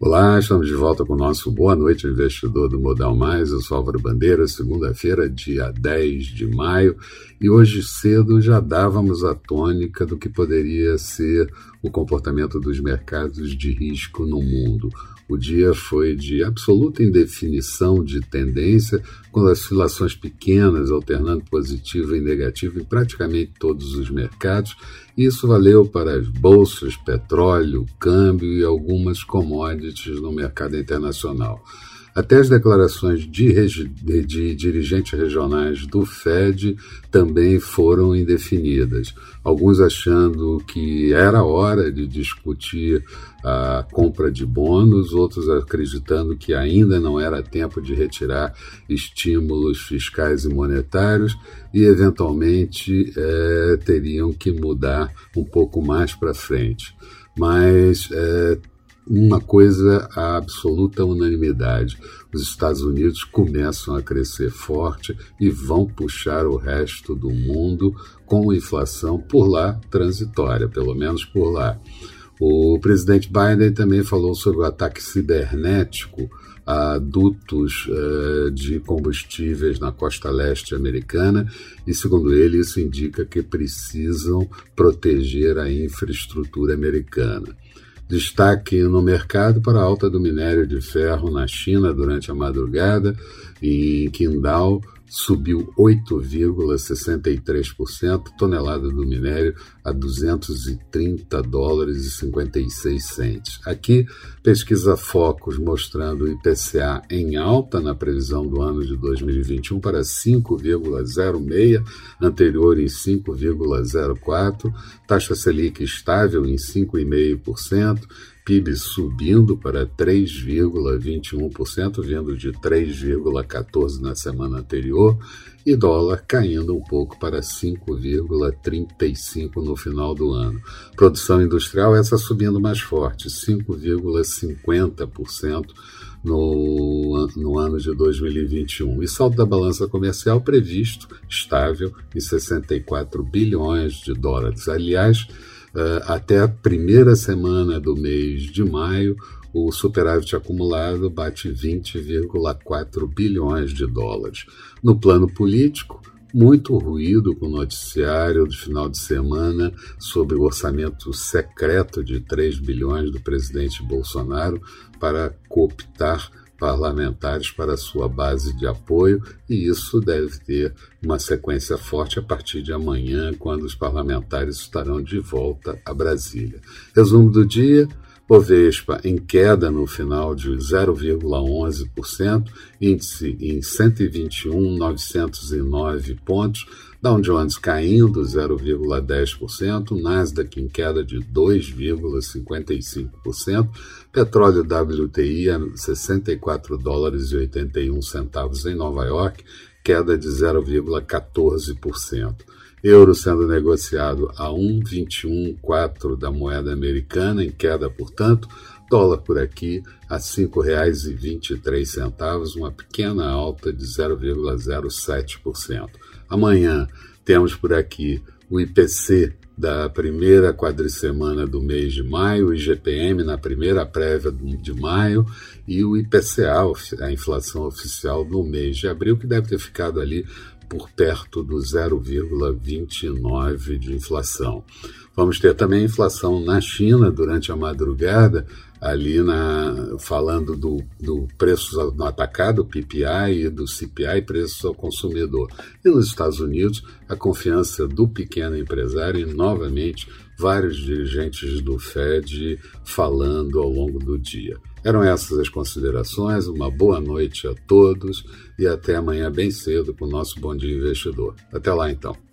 Olá, estamos de volta com o nosso Boa Noite Investidor do Modal Mais. Eu sou Álvaro Bandeira, segunda-feira, dia 10 de maio, e hoje cedo já dávamos a tônica do que poderia ser o comportamento dos mercados de risco no mundo. O dia foi de absoluta indefinição de tendência, com oscilações pequenas, alternando positivo e negativo em praticamente todos os mercados. Isso valeu para as bolsas, petróleo, câmbio e algumas commodities no mercado internacional. Até as declarações de, de, de, dirigentes regionais do Fed também foram indefinidas. Alguns achando que era hora de discutir a compra de bônus, outros acreditando que ainda não era tempo de retirar estímulos fiscais e monetários e, eventualmente, é, teriam que mudar um pouco mais para frente. Mas é, uma coisa a absoluta unanimidade: os Estados Unidos começam a crescer forte e vão puxar o resto do mundo com inflação por lá transitória, pelo menos por lá. O presidente Biden também falou sobre o ataque cibernético a dutos uh, de combustíveis na costa leste americana e, segundo ele, isso indica que precisam proteger a infraestrutura americana. Destaque no mercado para a alta do minério de ferro na China durante a madrugada. Em Qingdao, subiu 8,63%, tonelada do minério a 230 dólares e 56 centes. Aqui, pesquisa Focus mostrando o IPCA em alta na previsão do ano de 2021 para 5,06, anterior em 5,04, taxa Selic estável em 5,5%, PIB subindo para 3,21%, vindo de 3,14% na semana anterior, e dólar caindo um pouco para 5,35% no final do ano. Produção industrial, essa subindo mais forte, 5,50% no, no ano de 2021. E saldo da balança comercial previsto estável em 64 bilhões de dólares. Aliás, até a primeira semana do mês de maio, o superávit acumulado bate 20,4 bilhões de dólares. No plano político, muito ruído com o noticiário do final de semana sobre o orçamento secreto de 3 bilhões do presidente Bolsonaro para cooptar parlamentares para sua base de apoio, e isso deve ter uma sequência forte a partir de amanhã, quando os parlamentares estarão de volta a Brasília. Resumo do dia. Bovespa em queda no final de 0,11%, índice em 121.909 pontos, Dow Jones caindo 0,10%, Nasdaq em queda de 2,55%, petróleo WTI a 64 dólares e 81 centavos em Nova York, queda de 0,14%. Euro sendo negociado a 1,214 da moeda americana, em queda, portanto, dólar por aqui a R$ 5,23, uma pequena alta de 0,07%. Amanhã temos por aqui o IPC da primeira quadricemana do mês de maio, o IGPM na primeira prévia de maio e o IPCA, a inflação oficial no mês de abril, que deve ter ficado ali por perto do 0,29 de inflação. Vamos ter também inflação na China durante a madrugada, ali na, falando do, do preço no atacado, PPI, e do CPI, preços ao consumidor. E nos Estados Unidos, a confiança do pequeno empresário e, novamente, vários dirigentes do Fed falando ao longo do dia. Eram essas as considerações. Uma boa noite a todos e até amanhã bem cedo com o nosso Bom Dia Investidor. Até lá então.